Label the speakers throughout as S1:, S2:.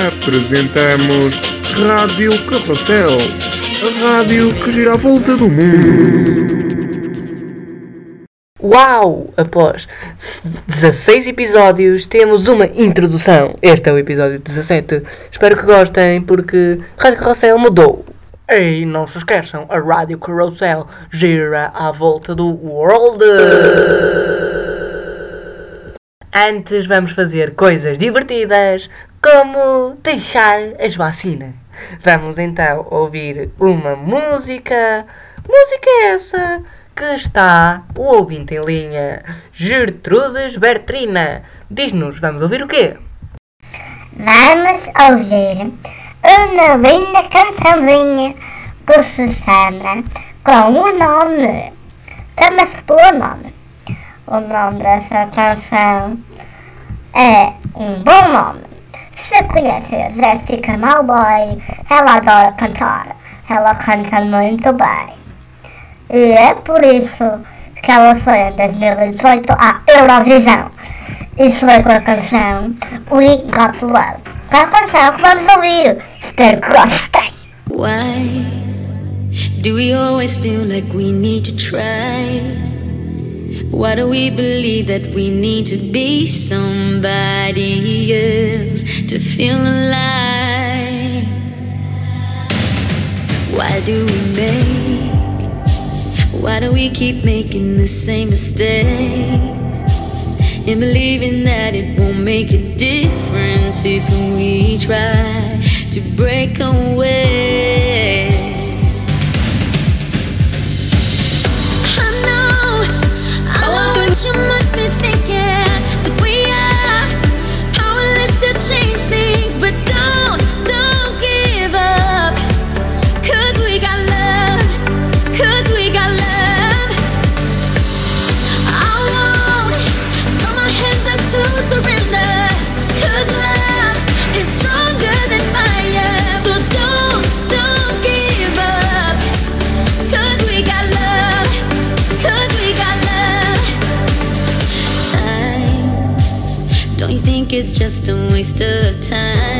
S1: Apresentamos Rádio Carrossel, a rádio que gira à volta do mundo.
S2: Uau! Após 16 episódios, temos uma introdução. Este é o episódio 17. Espero que gostem, porque Rádio Carrossel mudou. E não se esqueçam, a Rádio Carrossel gira à volta do world. Antes vamos fazer coisas divertidas, como deixar as vacinas. Vamos então ouvir uma música. Música essa que está o ouvinte em linha, Gertrudes Bertrina. Diz-nos, vamos ouvir o quê?
S3: Vamos ouvir uma linda cançãozinha se chama com o nome. Chama-se pelo nome. O nome dessa canção é um bom nome. Se conhece a Jessica Malboy, ela adora cantar. Ela canta muito bem. E é por isso que ela foi em 2018 à Eurovisão. E foi com a canção We Got Love. Com a canção que vamos ouvir. Espero que gostem.
S4: Why do we always feel like we need to try? Why do we believe that we need to be somebody else to feel alive? Why do we make? Why do we keep making the same mistakes? And believing that it won't make a difference if we try to break away. It's just a waste of time?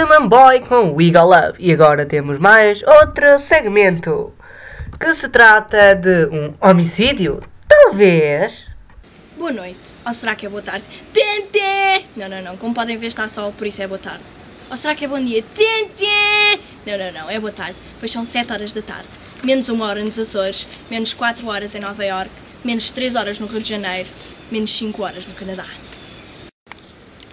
S2: Jessica Mamboy com We Got Love. E agora temos mais outro segmento. Que se trata de um homicídio? Talvez.
S5: Boa noite. Ou será que é boa tarde? Tente! Não, não, não. Como podem ver, está sol, por isso é boa tarde. Ou será que é bom dia? Tente! Não, não, não. É boa tarde. Pois são 7 horas da tarde. menos 1 hora nos Açores, menos 4 horas em Nova York, menos 3 horas no Rio de Janeiro, menos 5 horas no Canadá.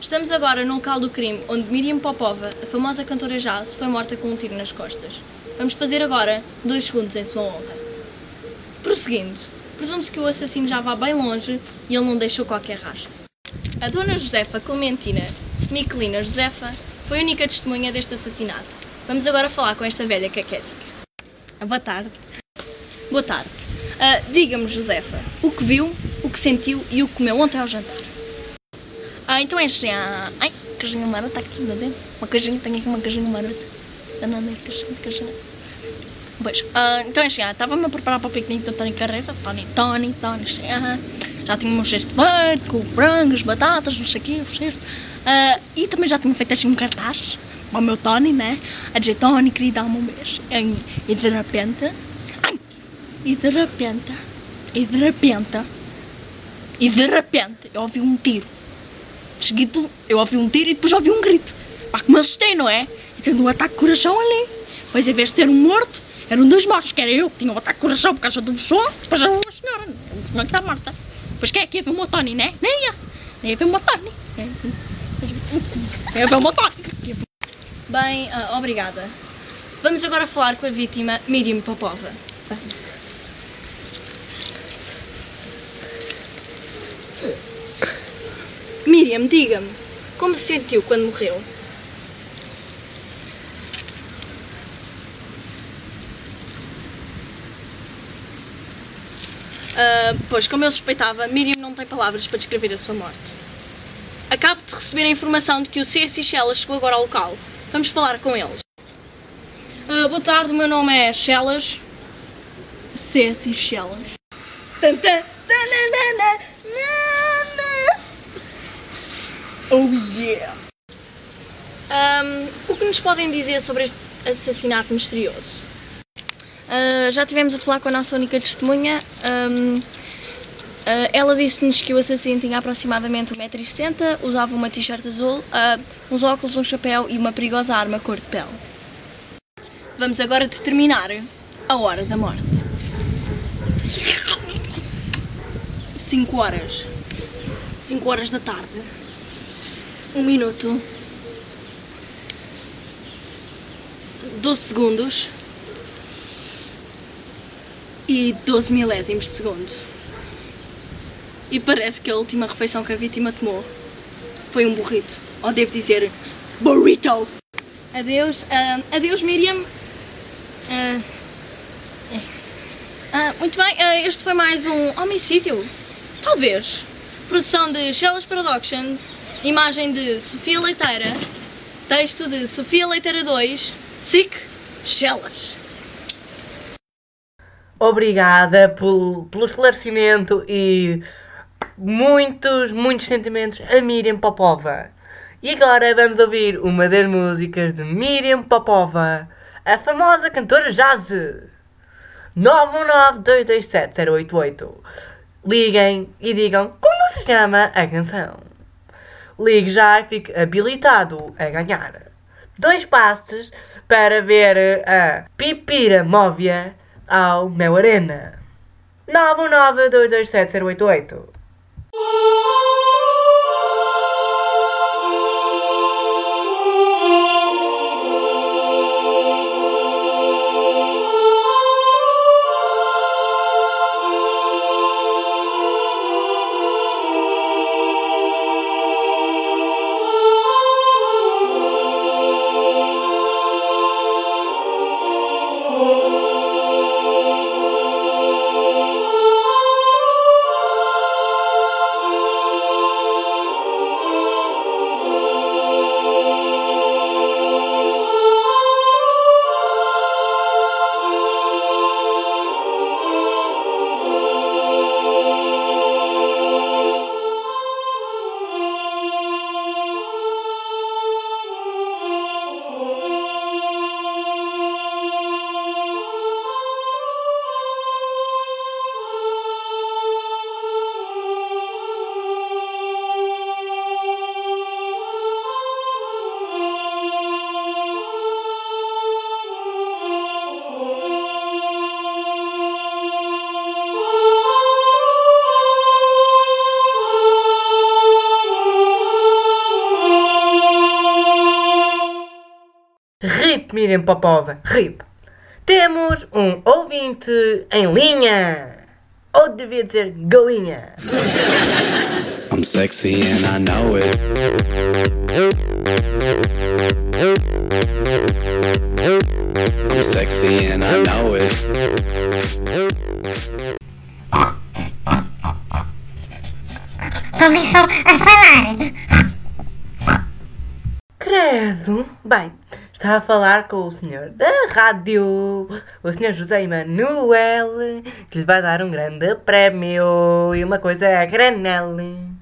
S5: Estamos agora no local do crime onde Miriam Popova, a famosa cantora jazz, foi morta com um tiro nas costas. Vamos fazer agora dois segundos em sua honra. Prosseguindo, presume-se que o assassino já vá bem longe e ele não deixou qualquer rastro. A dona Josefa Clementina Miquelina Josefa foi a única testemunha deste assassinato. Vamos agora falar com esta velha caquética. Boa tarde. Boa tarde. Ah, Diga-me, Josefa, o que viu, o que sentiu e o que comeu ontem ao jantar? Ah, então é assim, ah, ai, queijinho marota aqui, meu Deus. Uma queijinha, tenho aqui uma queijinha marota. Danada, queijinho, queijinho. Pois, ah, então é assim, ah, estava-me a preparar para o piquenique do Tony Carreira, Tony, Tony, Tony, assim, ah, já tinha um cesto verde, com frangos, batatas, não sei o quê, o cesto. Ah, e também já tinha feito assim um cartaz o meu Tony, né? A dizer, Tony, queria dar-me um beijo. E de repente, ai, e de repente, e de repente, e de repente, eu ouvi um tiro. Seguido, eu ouvi um tiro e depois ouvi um grito. Pá, que me assustei, não é? E tendo um ataque de coração ali. Pois, em vez de ter um morto, eram dois mortos, que era eu que tinha um ataque de coração por causa do som, depois era uma senhora, a senhora que está morta. Pois quem é que ia ver o meu Tony, né? Nem ia. Nem ia ver o meu Tony. Nem ia ver o meu Tony. Bem, ah, obrigada. Vamos agora falar com a vítima Miriam Popova. Miriam, diga-me, como se sentiu quando morreu? Ah, pois, como eu suspeitava, Miriam não tem palavras para descrever a sua morte. Acabo de receber a informação de que o C. Chelas chegou agora ao local. Vamos falar com eles. Ah, boa tarde, o meu nome é Chelas. C. Chelas. Tan, tan, tananana, nana. Oh yeah! Ahm, o que nos podem dizer sobre este assassinato misterioso? Ah, já tivemos a falar com a nossa única testemunha. Ahm, ah, ela disse-nos que o assassino tinha aproximadamente 1,60m, usava uma t-shirt azul, ah, uns óculos, um chapéu e uma perigosa arma cor de pele. Vamos agora determinar a hora da morte. 5 horas. 5 horas da tarde. 1 minuto. 12 segundos. E 12 milésimos de segundo. E parece que a última refeição que a vítima tomou foi um burrito. Ou devo dizer, burrito. Adeus, ah, adeus Miriam. Ah, ah, muito bem, este foi mais um homicídio. Talvez. Produção de Shellas Productions. Imagem de Sofia Leiteira. Texto de Sofia Leiteira 2. SIC Shellas.
S2: Obrigada pelo, pelo esclarecimento e muitos, muitos sentimentos a Miriam Popova. E agora vamos ouvir uma das músicas de Miriam Popova, a famosa cantora jazz. 919-227-088. Liguem e digam como se chama a canção. Ligue já fique habilitado a ganhar. Dois passes para ver a Pipira Móvia ao Mel Arena. 919-227-088. Miriam Popova, RIP. Temos um ouvinte em linha. Ou devia dizer galinha.
S6: I'm sexy and I know it. I'm sexy and I know it.
S3: Começou a falar.
S2: Credo. Bem, está a falar com o senhor da rádio, o senhor José Emanuel, que lhe vai dar um grande prémio e uma coisa a granel.
S3: Não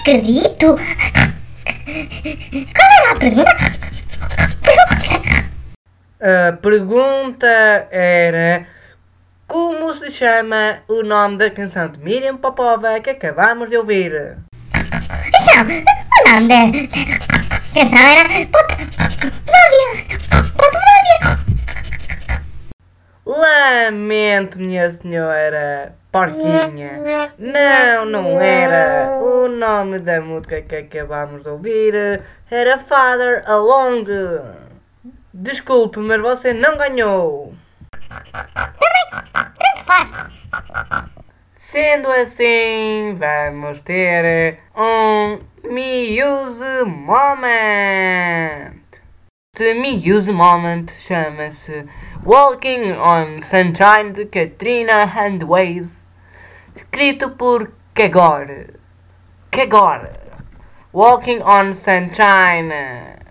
S3: acredito. Qual era a pergunta?
S2: A pergunta era como se chama o nome da canção de Miriam Popova que acabamos de ouvir?
S3: Então, o nome da canção era.
S2: Lamento, minha senhora porquinha. Não, não era. O nome da música que acabamos de ouvir era Father Along. Desculpe, mas você não ganhou. Sendo assim, vamos ter um Muse Moment. To me use Moment chama-se Walking on Sunshine de Katrina and Waves, escrito por Kagor. Kagor. Walking on Sunshine.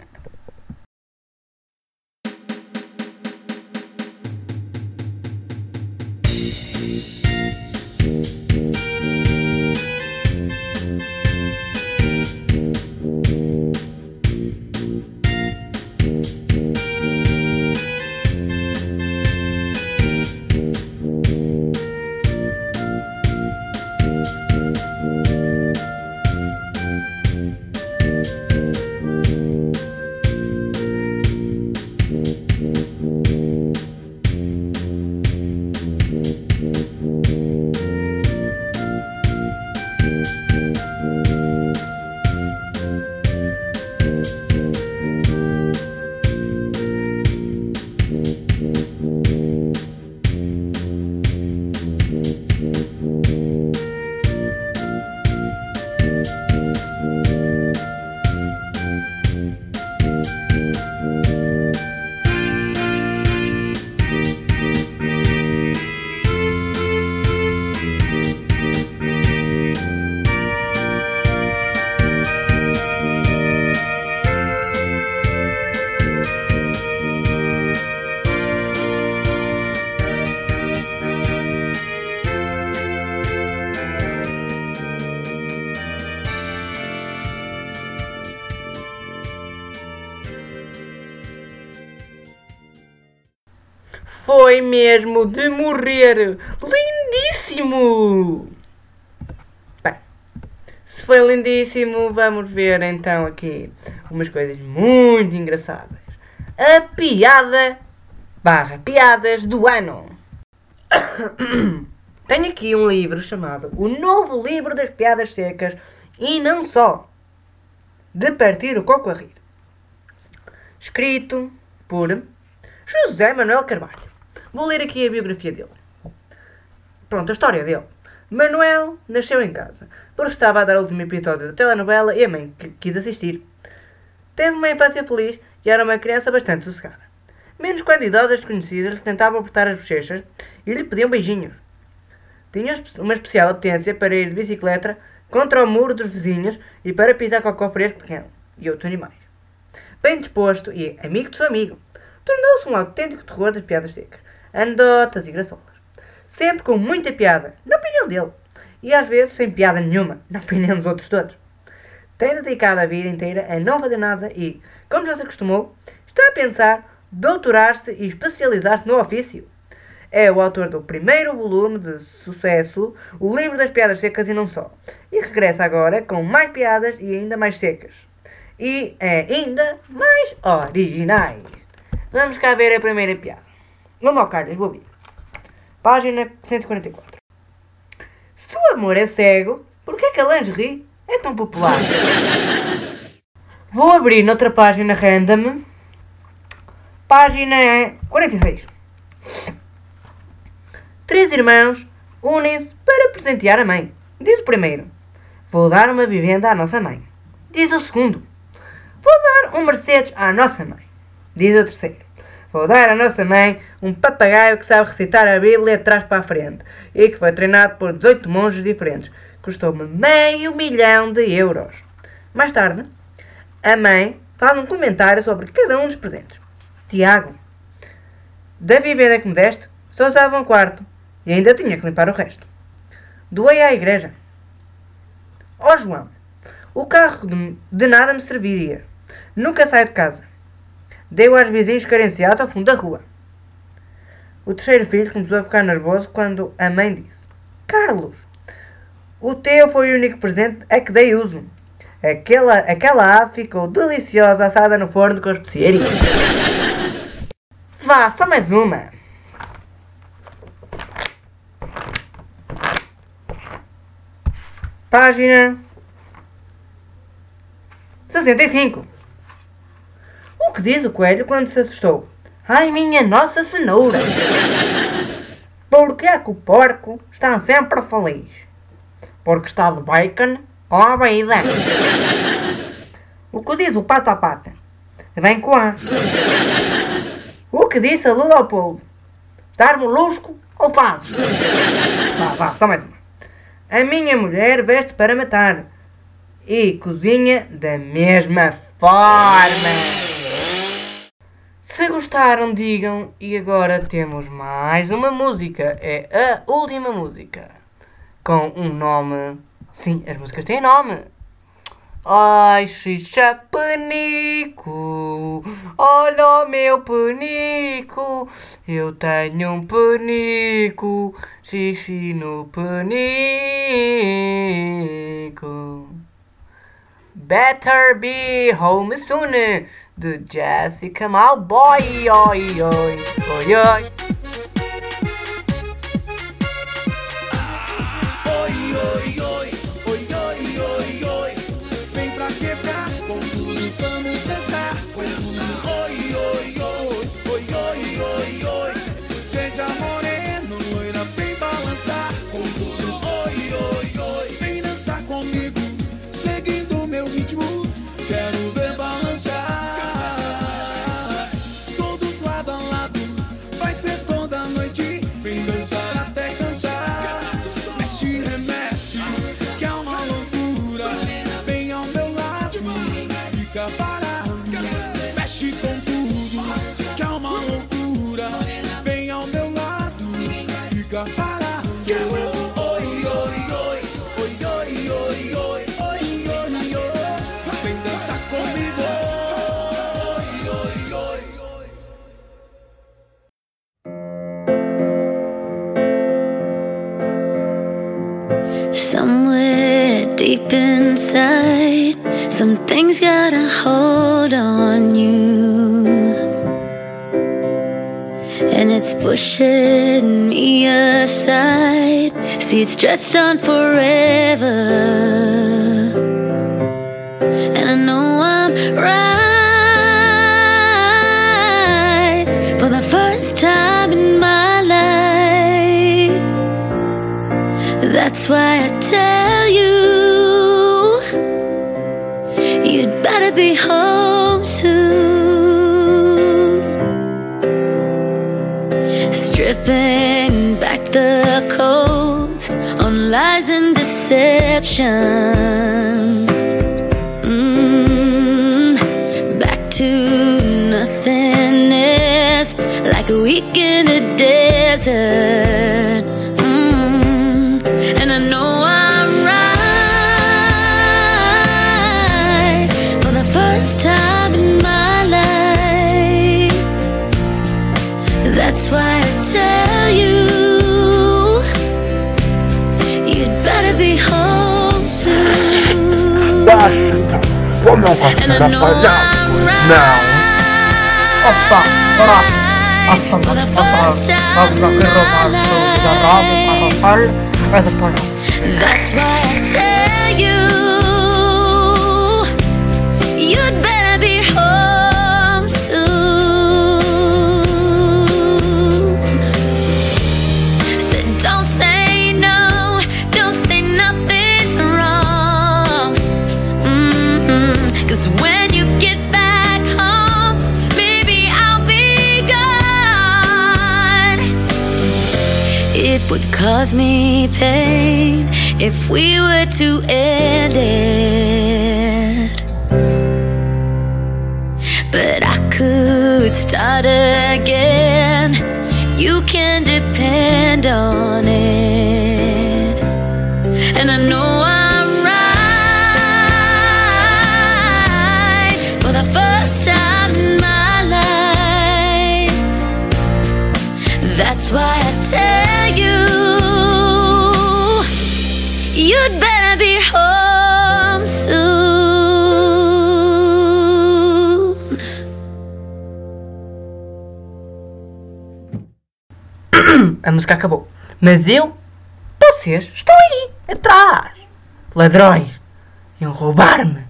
S2: Mesmo de morrer! Lindíssimo! Bem, se foi lindíssimo, vamos ver então aqui umas coisas muito engraçadas. A piada barra piadas do ano. Tenho aqui um livro chamado O Novo Livro das Piadas Secas e não só. De partir o coco a rir. Escrito por José Manuel Carvalho. Vou ler aqui a biografia dele. Pronto, a história dele. Manuel nasceu em casa, porque estava a dar o último episódio da telenovela e a mãe qu- quis assistir. Teve uma infância feliz e era uma criança bastante sossegada. Menos quando idosas desconhecidas tentavam apertar as bochechas e lhe pediam beijinhos. Tinha uma especial apetência para ir de bicicleta contra o muro dos vizinhos e para pisar cocó fresco de cão e outros animais. Bem disposto e amigo de seu amigo, tornou-se um autêntico terror das piadas secas, anedotas e graçolas. Sempre com muita piada, na opinião dele, e às vezes sem piada nenhuma, na opinião dos outros todos. Tem dedicado a vida inteira a não fazer nada e, como já se acostumou, está a pensar doutorar-se e especializar-se no ofício. É o autor do primeiro volume de sucesso, o livro das piadas secas e não só. E regressa agora com mais piadas e ainda mais secas. E ainda mais originais. Vamos cá ver a primeira piada. Vou ouvir. Página 144. Se o amor é cego, por que é que a lingerie é tão popular? Vou abrir noutra página random Página 46. Três irmãos unem-se para presentear a mãe. Diz o primeiro: Vou dar uma vivenda à nossa mãe. Diz o segundo: Vou dar um Mercedes à nossa mãe. Diz o terceiro: Vou dar à nossa mãe um papagaio que sabe recitar a Bíblia de trás para a frente e que foi treinado por 18 monges diferentes. Custou-me meio milhão de euros. Mais tarde, a mãe faz um comentário sobre cada um dos presentes. Tiago, da vivenda que me deste, só usava um quarto e ainda tinha que limpar o resto. Doei à igreja. Ó João, o carro de nada me serviria. Nunca saio de casa. Dei-o aos vizinhos carenciados ao fundo da rua. O terceiro filho começou a ficar nervoso quando a mãe disse: Carlos, o teu foi o único presente a que dei uso. Aquela, aquela ave ficou deliciosa assada no forno com especiarias. Vá, só mais uma. Página 65. O que diz o coelho quando se assustou? Ai, minha nossa cenoura! Porque é que o porco está sempre feliz? Porque está de bacon com a vida. O que diz o pato à pata? Vem com a. O que disse a lula ao polvo? Dar molusco ou fazes? Vá, vá, só mais uma. A minha mulher veste para matar e cozinha da mesma forma. Se gostaram, digam. E agora temos mais uma música. É a última música. Com um nome. Sim, as músicas têm nome. Ai, xixa penico, olha o meu penico, eu tenho um penico, xixi no penico. Better be home soon, de Jessica Malboy, oi, oi, oi. Oi,
S4: inside, something's got a hold on you. And it's pushing me aside. See, it's stretched on forever. And I know I'm right for the first time in my life. That's why I tell be home soon. Stripping back the coats on lies and deception. Mm, back to nothingness, like a week in the desert. On, and I know I'm right now. For the first time in my life. That's why. If we were to end it. But I could start again. You can depend on it. And I know I'm right for the first time in my life. That's why I
S2: música acabou. Mas eu, vocês, estão aí, atrás. Ladrões. Iam roubar-me.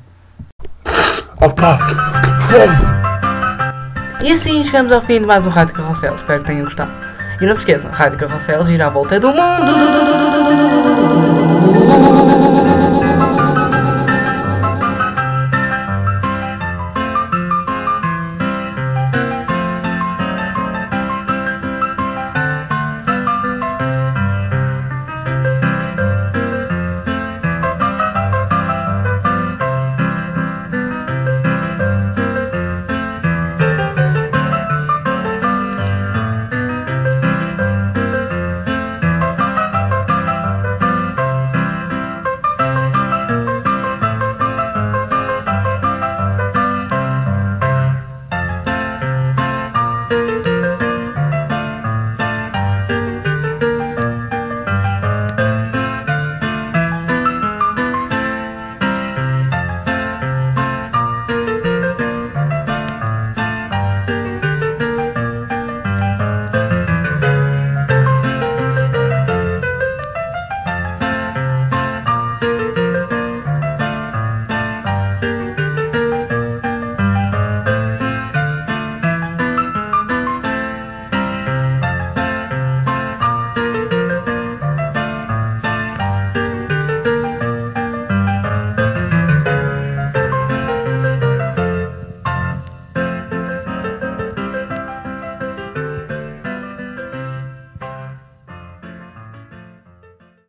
S2: E assim chegamos ao fim de mais um Rádio Carrossel. Espero que tenham gostado. E não se esqueçam, Rádio Carrossel gira à volta do mundo.